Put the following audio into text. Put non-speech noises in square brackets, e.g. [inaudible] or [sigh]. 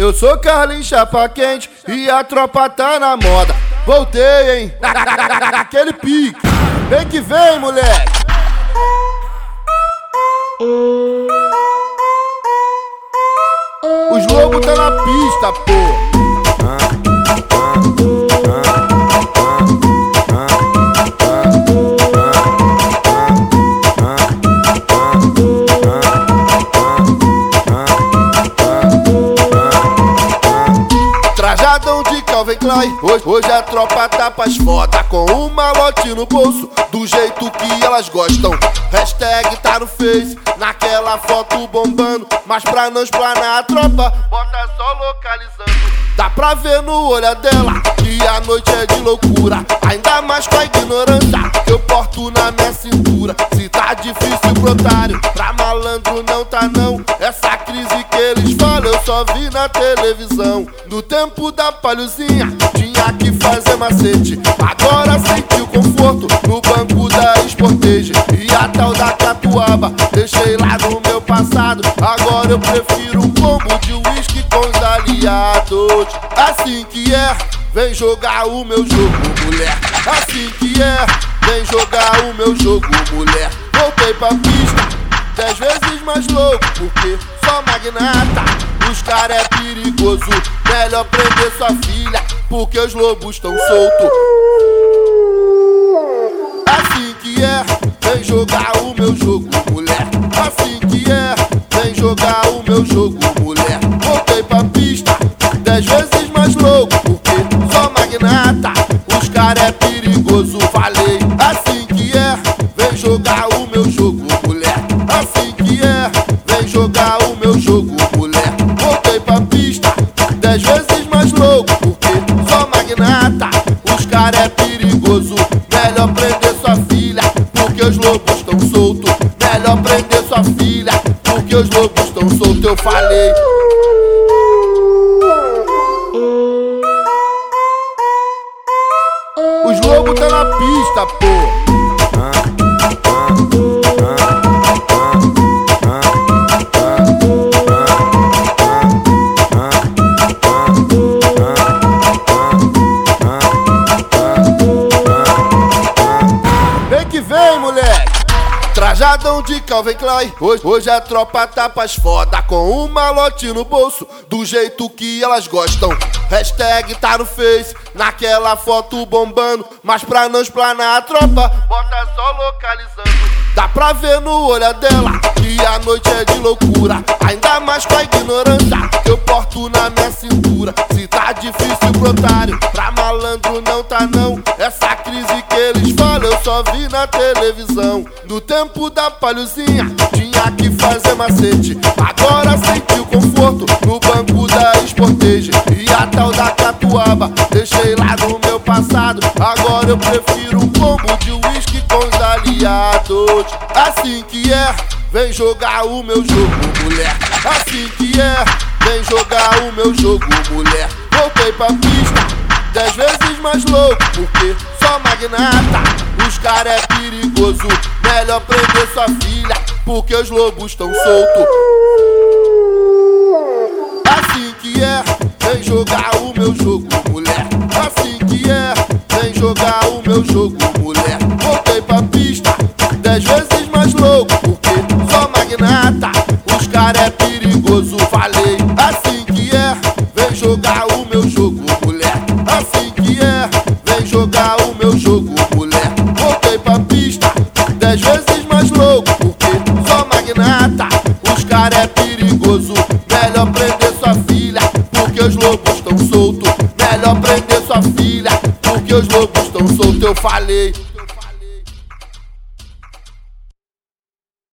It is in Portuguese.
Eu sou Carlinhos Chapa Quente e a tropa tá na moda. Voltei, hein? [laughs] Aquele pique. Vem que vem, moleque. Os lobos tá na pista, pô. Hoje, hoje a tropa tá pras foda Com um malote no bolso Do jeito que elas gostam. Hashtag tá no Face Naquela foto bombando. Mas pra não explanar a tropa Bota só localizando. Dá pra ver no olho dela Que a noite é de loucura. Ainda mais com a ignorância Que eu porto na minha cintura. Se tá difícil pro só vi na televisão. No tempo da palhozinha Tinha que fazer macete. Agora senti o conforto No banco da Sportage. E a tal da catuaba Deixei lá no meu passado. Agora eu prefiro um combo de uísque com os aliados. Assim que é Vem jogar o meu jogo, mulher. Assim que é, vem jogar o meu jogo, mulher. Voltei pra pista, dez vezes mais louco, porque só magnata. Os cara é perigoso, melhor prender sua filha, porque os lobos tão soltos. Assim que é, vem jogar o meu jogo, mulher. Assim que é, vem jogar o meu jogo, Cara é perigoso, melhor prender sua filha, porque os lobos estão soltos. Melhor prender sua filha, porque os lobos estão soltos, eu falei. Os lobos tá na pista, pô. Que vem, moleque. Trajadão de Calvin Klein. Hoje, hoje a tropa tá pras foda Com um malote no bolso Do jeito que elas gostam. Hashtag tá no Face Naquela foto bombando Mas pra não explanar a tropa Bota só localizando. Dá pra ver no olho dela Que a noite é de loucura. Ainda mais com a ignorância Que eu porto na minha cintura. Se tá difícil pro otário Pra malandro não tá não. Essa crise que eles falam Eu só vi na televisão. No tempo da palhozinha Tinha que fazer macete. Agora senti o conforto No banco da Sportage. E a tal da catuaba Deixei lá no meu passado. Agora eu prefiro Assim que é Vem jogar o meu jogo, mulher. Assim que é, vem jogar o meu jogo, mulher. Voltei pra pista, dez vezes mais louco, porque só magnata. Os cara é perigoso, melhor prender sua filha, porque os lobos tão soltos. Assim que é, vem jogar o jogar o meu jogo, mulher. Assim que é, vem jogar o meu jogo, mulher. Voltei pra pista, dez vezes mais louco, porque só magnata. Os cara é perigoso, melhor prender sua filha, porque os lobos estão soltos. Melhor prender sua filha, porque os lobos estão soltos, eu falei.